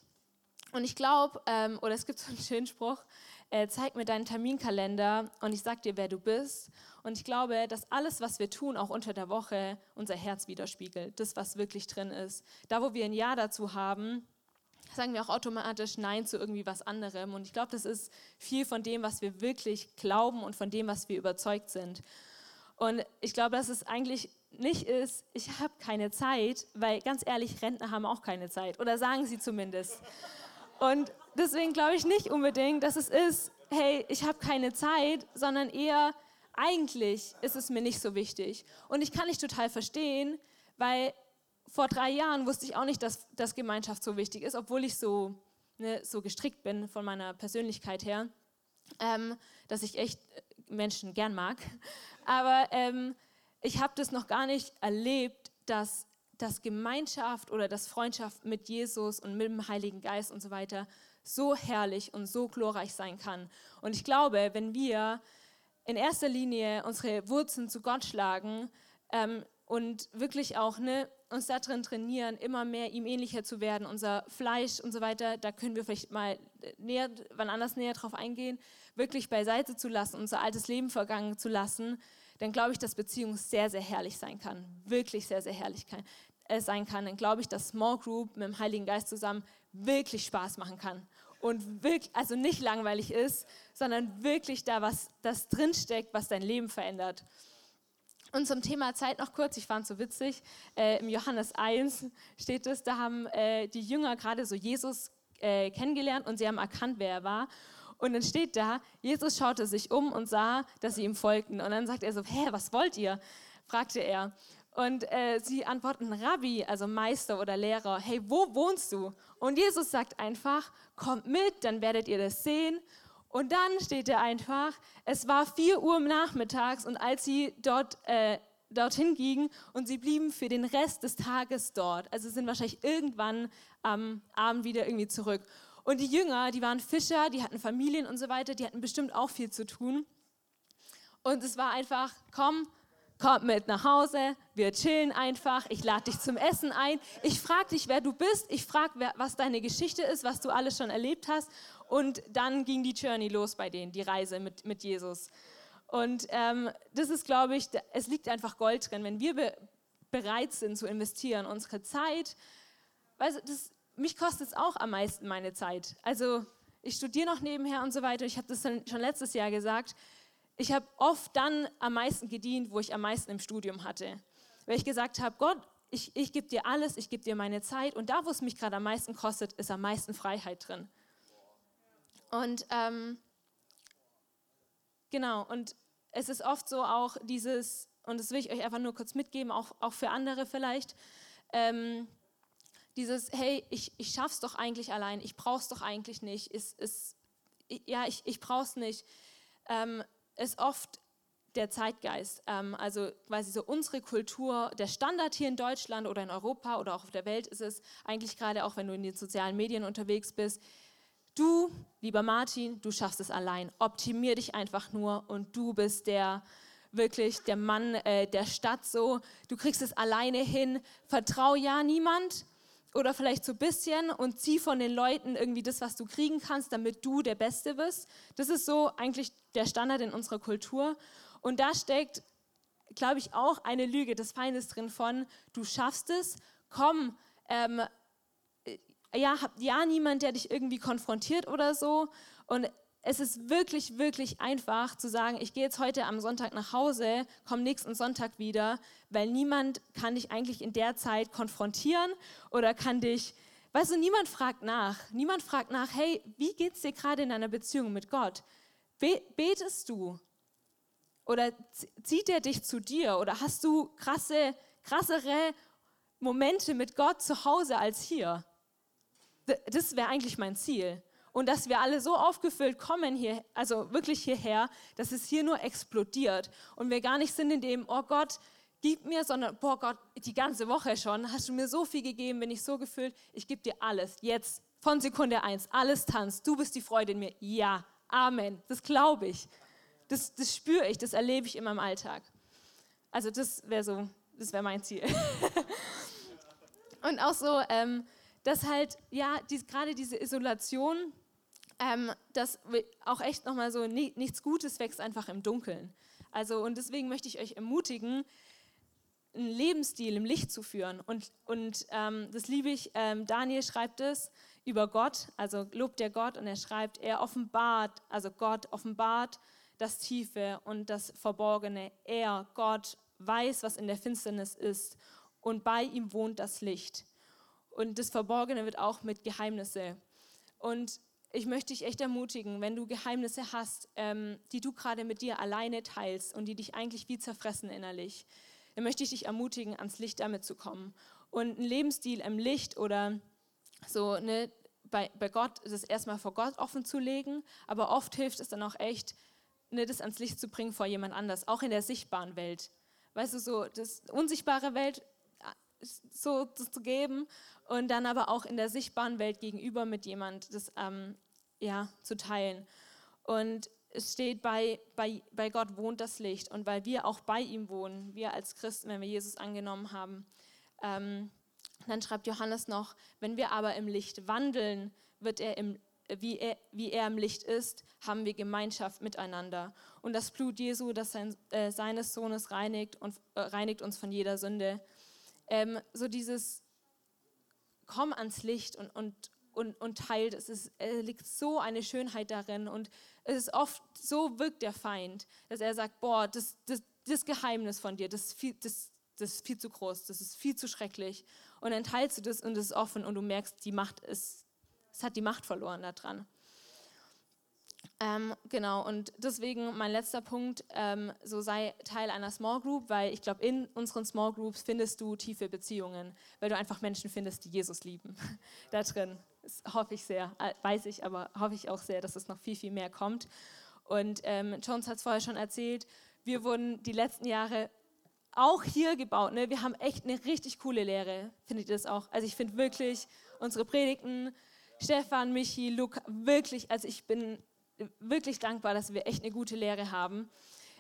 Und ich glaube, ähm, oder es gibt so einen schönen Spruch, äh, zeig mir deinen Terminkalender und ich sag dir, wer du bist. Und ich glaube, dass alles, was wir tun, auch unter der Woche, unser Herz widerspiegelt. Das, was wirklich drin ist. Da, wo wir ein Ja dazu haben, sagen wir auch automatisch Nein zu irgendwie was anderem. Und ich glaube, das ist viel von dem, was wir wirklich glauben und von dem, was wir überzeugt sind. Und ich glaube, dass es eigentlich nicht ist, ich habe keine Zeit, weil ganz ehrlich, Rentner haben auch keine Zeit oder sagen sie zumindest. Und deswegen glaube ich nicht unbedingt, dass es ist, hey, ich habe keine Zeit, sondern eher, eigentlich ist es mir nicht so wichtig. Und ich kann nicht total verstehen, weil vor drei Jahren wusste ich auch nicht, dass, dass Gemeinschaft so wichtig ist, obwohl ich so, ne, so gestrickt bin von meiner Persönlichkeit her. ähm, dass ich echt äh, Menschen gern mag. Aber ähm, ich habe das noch gar nicht erlebt, dass, dass Gemeinschaft oder dass Freundschaft mit Jesus und mit dem Heiligen Geist und so weiter so herrlich und so glorreich sein kann. Und ich glaube, wenn wir in erster Linie unsere Wurzeln zu Gott schlagen ähm, und wirklich auch ne, uns darin trainieren, immer mehr ihm ähnlicher zu werden, unser Fleisch und so weiter, da können wir vielleicht mal näher, wann anders näher drauf eingehen, wirklich beiseite zu lassen, unser altes Leben vergangen zu lassen, dann glaube ich, dass Beziehung sehr, sehr herrlich sein kann. Wirklich sehr, sehr herrlich kann, äh, sein kann. Dann glaube ich, dass Small Group mit dem Heiligen Geist zusammen wirklich Spaß machen kann. Und wirklich, also nicht langweilig ist, sondern wirklich da was das drinsteckt, was dein Leben verändert. Und zum Thema Zeit noch kurz, ich fand es so witzig, äh, im Johannes 1 steht es, da haben äh, die Jünger gerade so Jesus äh, kennengelernt und sie haben erkannt, wer er war. Und dann steht da, Jesus schaute sich um und sah, dass sie ihm folgten. Und dann sagt er so, hä, was wollt ihr? fragte er. Und äh, sie antworten, Rabbi, also Meister oder Lehrer, hey, wo wohnst du? Und Jesus sagt einfach, kommt mit, dann werdet ihr das sehen. Und dann steht er einfach, es war 4 Uhr nachmittags und als sie dort, äh, dorthin gingen und sie blieben für den Rest des Tages dort, also sind wahrscheinlich irgendwann am Abend wieder irgendwie zurück. Und die Jünger, die waren Fischer, die hatten Familien und so weiter, die hatten bestimmt auch viel zu tun. Und es war einfach, komm, komm mit nach Hause, wir chillen einfach, ich lade dich zum Essen ein, ich frage dich, wer du bist, ich frage, was deine Geschichte ist, was du alles schon erlebt hast und dann ging die Journey los bei denen, die Reise mit, mit Jesus. Und ähm, das ist, glaube ich, es liegt einfach Gold drin. Wenn wir be bereit sind zu investieren, unsere Zeit, weißt, das, mich kostet es auch am meisten meine Zeit. Also ich studiere noch nebenher und so weiter. Ich habe das schon letztes Jahr gesagt. Ich habe oft dann am meisten gedient, wo ich am meisten im Studium hatte. Weil ich gesagt habe, Gott, ich, ich gebe dir alles, ich gebe dir meine Zeit. Und da, wo es mich gerade am meisten kostet, ist am meisten Freiheit drin. Und ähm, genau, und es ist oft so auch dieses, und das will ich euch einfach nur kurz mitgeben, auch, auch für andere vielleicht, ähm, dieses, hey, ich, ich schaff's doch eigentlich allein, ich brauch's doch eigentlich nicht, ist, ist, ja, ich, ich brauch's nicht, ähm, ist oft der Zeitgeist. Ähm, also quasi so unsere Kultur, der Standard hier in Deutschland oder in Europa oder auch auf der Welt ist es eigentlich gerade auch, wenn du in den sozialen Medien unterwegs bist, Du, lieber Martin, du schaffst es allein. Optimier dich einfach nur und du bist der wirklich der Mann äh, der Stadt so. Du kriegst es alleine hin. Vertrau ja niemand oder vielleicht so ein bisschen und zieh von den Leuten irgendwie das, was du kriegen kannst, damit du der Beste bist. Das ist so eigentlich der Standard in unserer Kultur. Und da steckt, glaube ich, auch eine Lüge des Feindes drin von, du schaffst es, komm, ähm, ja, habt ja niemand, der dich irgendwie konfrontiert oder so. Und es ist wirklich, wirklich einfach zu sagen, ich gehe jetzt heute am Sonntag nach Hause, komme nächsten Sonntag wieder, weil niemand kann dich eigentlich in der Zeit konfrontieren oder kann dich, weißt du, niemand fragt nach. Niemand fragt nach, hey, wie geht es dir gerade in deiner Beziehung mit Gott? Be betest du? Oder zieht er dich zu dir? Oder hast du krasse, krassere Momente mit Gott zu Hause als hier? das wäre eigentlich mein Ziel. Und dass wir alle so aufgefüllt kommen hier, also wirklich hierher, dass es hier nur explodiert und wir gar nicht sind in dem, oh Gott, gib mir, sondern, boah Gott, die ganze Woche schon hast du mir so viel gegeben, bin ich so gefüllt, ich gebe dir alles, jetzt, von Sekunde eins, alles tanzt, du bist die Freude in mir. Ja, Amen, das glaube ich. Das, das spüre ich, das erlebe ich in meinem Alltag. Also das wäre so, das wäre mein Ziel. und auch so, ähm, dass halt, ja, die, gerade diese Isolation, ähm, dass auch echt nochmal so, nichts Gutes wächst einfach im Dunkeln. Also, und deswegen möchte ich euch ermutigen, einen Lebensstil im Licht zu führen. Und, und ähm, das liebe ich, ähm, Daniel schreibt es über Gott, also lobt der Gott und er schreibt, er offenbart, also Gott offenbart das Tiefe und das Verborgene. Er, Gott, weiß, was in der Finsternis ist und bei ihm wohnt das Licht. Und das Verborgene wird auch mit Geheimnisse. Und ich möchte dich echt ermutigen, wenn du Geheimnisse hast, ähm, die du gerade mit dir alleine teilst und die dich eigentlich wie zerfressen innerlich, dann möchte ich dich ermutigen, ans Licht damit zu kommen. Und ein Lebensstil im Licht oder so, ne, bei, bei Gott, das erstmal vor Gott offen zu legen, aber oft hilft es dann auch echt, ne, das ans Licht zu bringen vor jemand anders, auch in der sichtbaren Welt. Weißt du, so das unsichtbare Welt äh, so zu geben und dann aber auch in der sichtbaren Welt gegenüber mit jemand das ähm, ja, zu teilen. Und es steht, bei, bei, bei Gott wohnt das Licht. Und weil wir auch bei ihm wohnen, wir als Christen, wenn wir Jesus angenommen haben, ähm, dann schreibt Johannes noch, wenn wir aber im Licht wandeln, wird er im, wie, er, wie er im Licht ist, haben wir Gemeinschaft miteinander. Und das Blut Jesu, das sein, äh, seines Sohnes reinigt, und, äh, reinigt uns von jeder Sünde. Ähm, so dieses Komm ans Licht und, und, und, und teilt. Es ist, äh, liegt so eine Schönheit darin. Und es ist oft, so wirkt der Feind, dass er sagt, boah, das, das, das Geheimnis von dir, das ist, viel, das, das ist viel zu groß, das ist viel zu schrecklich. Und dann teilst du das und es ist offen und du merkst, die Macht ist, es hat die Macht verloren daran. Ähm, genau, und deswegen mein letzter Punkt, ähm, so sei Teil einer Small Group, weil ich glaube, in unseren Small Groups findest du tiefe Beziehungen, weil du einfach Menschen findest, die Jesus lieben. da drin. Das hoffe ich sehr, äh, weiß ich, aber hoffe ich auch sehr, dass es noch viel, viel mehr kommt. Und ähm, Jones hat es vorher schon erzählt, wir wurden die letzten Jahre auch hier gebaut. Ne? Wir haben echt eine richtig coole Lehre, findet ihr das auch? Also ich finde wirklich unsere Predigten, Stefan, Michi, Luca, wirklich, also ich bin wirklich dankbar, dass wir echt eine gute Lehre haben.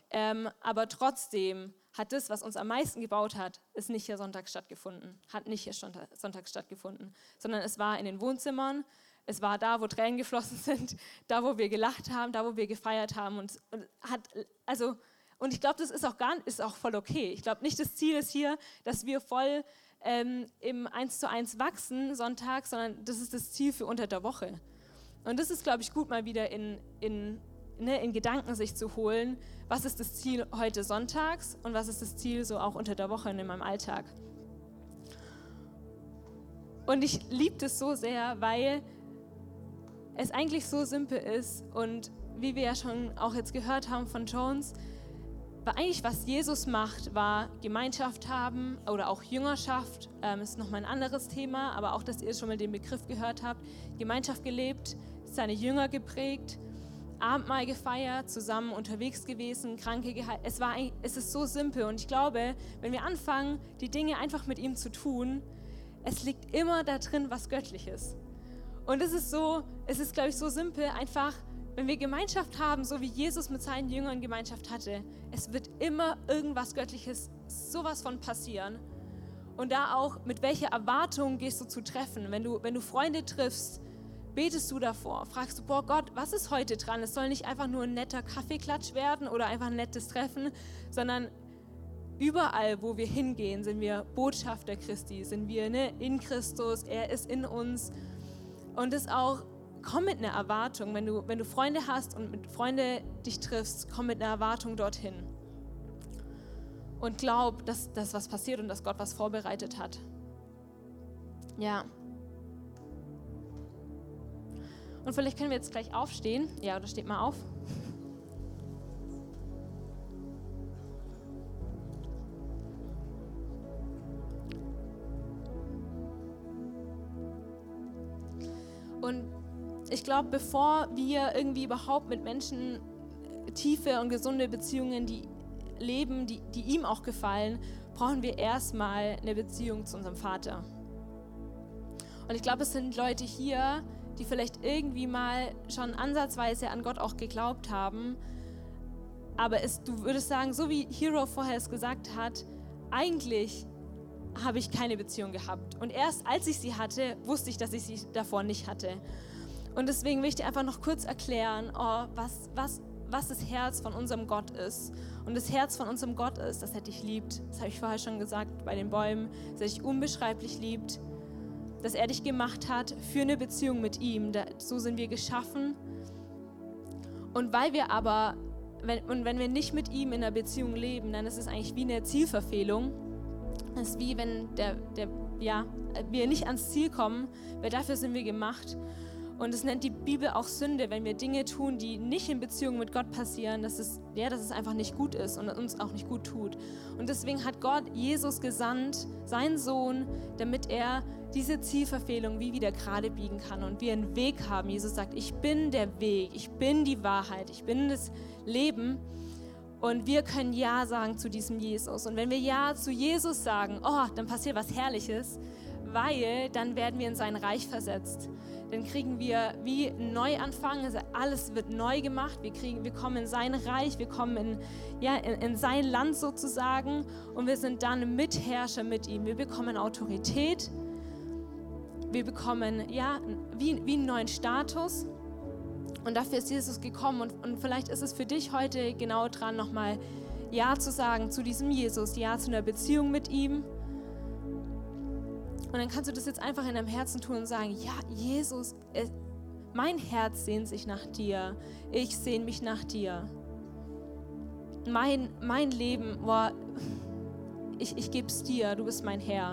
Ähm, aber trotzdem hat das, was uns am meisten gebaut hat, ist nicht hier Sonntag stattgefunden, hat nicht hier Sonntag stattgefunden, sondern es war in den Wohnzimmern, es war da, wo Tränen geflossen sind, da, wo wir gelacht haben, da, wo wir gefeiert haben und, und hat, also, und ich glaube, das ist auch gar, ist auch voll okay. Ich glaube nicht, das Ziel ist hier, dass wir voll ähm, im 1 zu 1 wachsen Sonntag, sondern das ist das Ziel für unter der Woche. Und das ist, glaube ich, gut mal wieder in, in ne, in Gedanken sich zu holen, was ist das Ziel heute sonntags und was ist das Ziel so auch unter der Woche in meinem Alltag. Und ich liebe das so sehr, weil es eigentlich so simpel ist und wie wir ja schon auch jetzt gehört haben von Jones, war eigentlich was Jesus macht, war Gemeinschaft haben oder auch Jüngerschaft. Ähm, ist nochmal ein anderes Thema, aber auch, dass ihr schon mal den Begriff gehört habt. Gemeinschaft gelebt, seine Jünger geprägt Abendmahl gefeiert, zusammen unterwegs gewesen, Kranke geheilt. Es, es ist so simpel und ich glaube, wenn wir anfangen, die Dinge einfach mit ihm zu tun, es liegt immer da drin, was Göttliches. Und es ist so, es ist, glaube ich, so simpel, einfach, wenn wir Gemeinschaft haben, so wie Jesus mit seinen Jüngern Gemeinschaft hatte, es wird immer irgendwas Göttliches, sowas von passieren. Und da auch, mit welcher Erwartung gehst du zu treffen? Wenn du, wenn du Freunde triffst, betest du davor, fragst du, boah Gott, was ist heute dran? Es soll nicht einfach nur ein netter Kaffeeklatsch werden oder einfach ein nettes Treffen, sondern überall, wo wir hingehen, sind wir Botschafter Christi, sind wir ne, in Christus, er ist in uns. Und es auch, komm mit einer Erwartung, wenn du, wenn du Freunde hast und mit Freunden dich triffst, komm mit einer Erwartung dorthin. Und glaub, dass das was passiert und dass Gott was vorbereitet hat. Ja. Und vielleicht können wir jetzt gleich aufstehen. Ja, oder steht mal auf. Und ich glaube, bevor wir irgendwie überhaupt mit Menschen tiefe und gesunde Beziehungen, die leben, die, die ihm auch gefallen, brauchen wir erstmal eine Beziehung zu unserem Vater. Und ich glaube, es sind Leute hier, die vielleicht irgendwie mal schon ansatzweise an Gott auch geglaubt haben. Aber es, du würdest sagen, so wie Hero vorher es gesagt hat, eigentlich habe ich keine Beziehung gehabt. Und erst als ich sie hatte, wusste ich, dass ich sie davor nicht hatte. Und deswegen will ich dir einfach noch kurz erklären, oh, was, was, was das Herz von unserem Gott ist. Und das Herz von unserem Gott ist, dass er dich liebt. Das habe ich vorher schon gesagt bei den Bäumen, dass er dich unbeschreiblich liebt dass er dich gemacht hat für eine Beziehung mit ihm. So sind wir geschaffen. Und weil wir aber, wenn, und wenn wir nicht mit ihm in einer Beziehung leben, dann ist es eigentlich wie eine Zielverfehlung. Es ist wie wenn der, der, ja, wir nicht ans Ziel kommen, weil dafür sind wir gemacht. Und es nennt die Bibel auch Sünde, wenn wir Dinge tun, die nicht in Beziehung mit Gott passieren, dass es, ja, dass es einfach nicht gut ist und uns auch nicht gut tut. Und deswegen hat Gott Jesus gesandt, seinen Sohn, damit er diese Zielverfehlung wie wieder gerade biegen kann und wir einen Weg haben. Jesus sagt, ich bin der Weg, ich bin die Wahrheit, ich bin das Leben. Und wir können Ja sagen zu diesem Jesus. Und wenn wir Ja zu Jesus sagen, oh, dann passiert was Herrliches, weil dann werden wir in sein Reich versetzt. Dann kriegen wir wie Neuanfang, also alles wird neu gemacht. Wir, kriegen, wir kommen in sein Reich, wir kommen in, ja, in, in sein Land sozusagen und wir sind dann Mitherrscher mit ihm. Wir bekommen Autorität, wir bekommen ja, wie, wie einen neuen Status. Und dafür ist Jesus gekommen. Und, und vielleicht ist es für dich heute genau dran, nochmal Ja zu sagen zu diesem Jesus, Ja zu einer Beziehung mit ihm. Und dann kannst du das jetzt einfach in deinem Herzen tun und sagen, ja, Jesus, es, mein Herz sehnt sich nach dir. Ich sehne mich nach dir. Mein, mein Leben, boah, ich, ich gebe es dir, du bist mein Herr.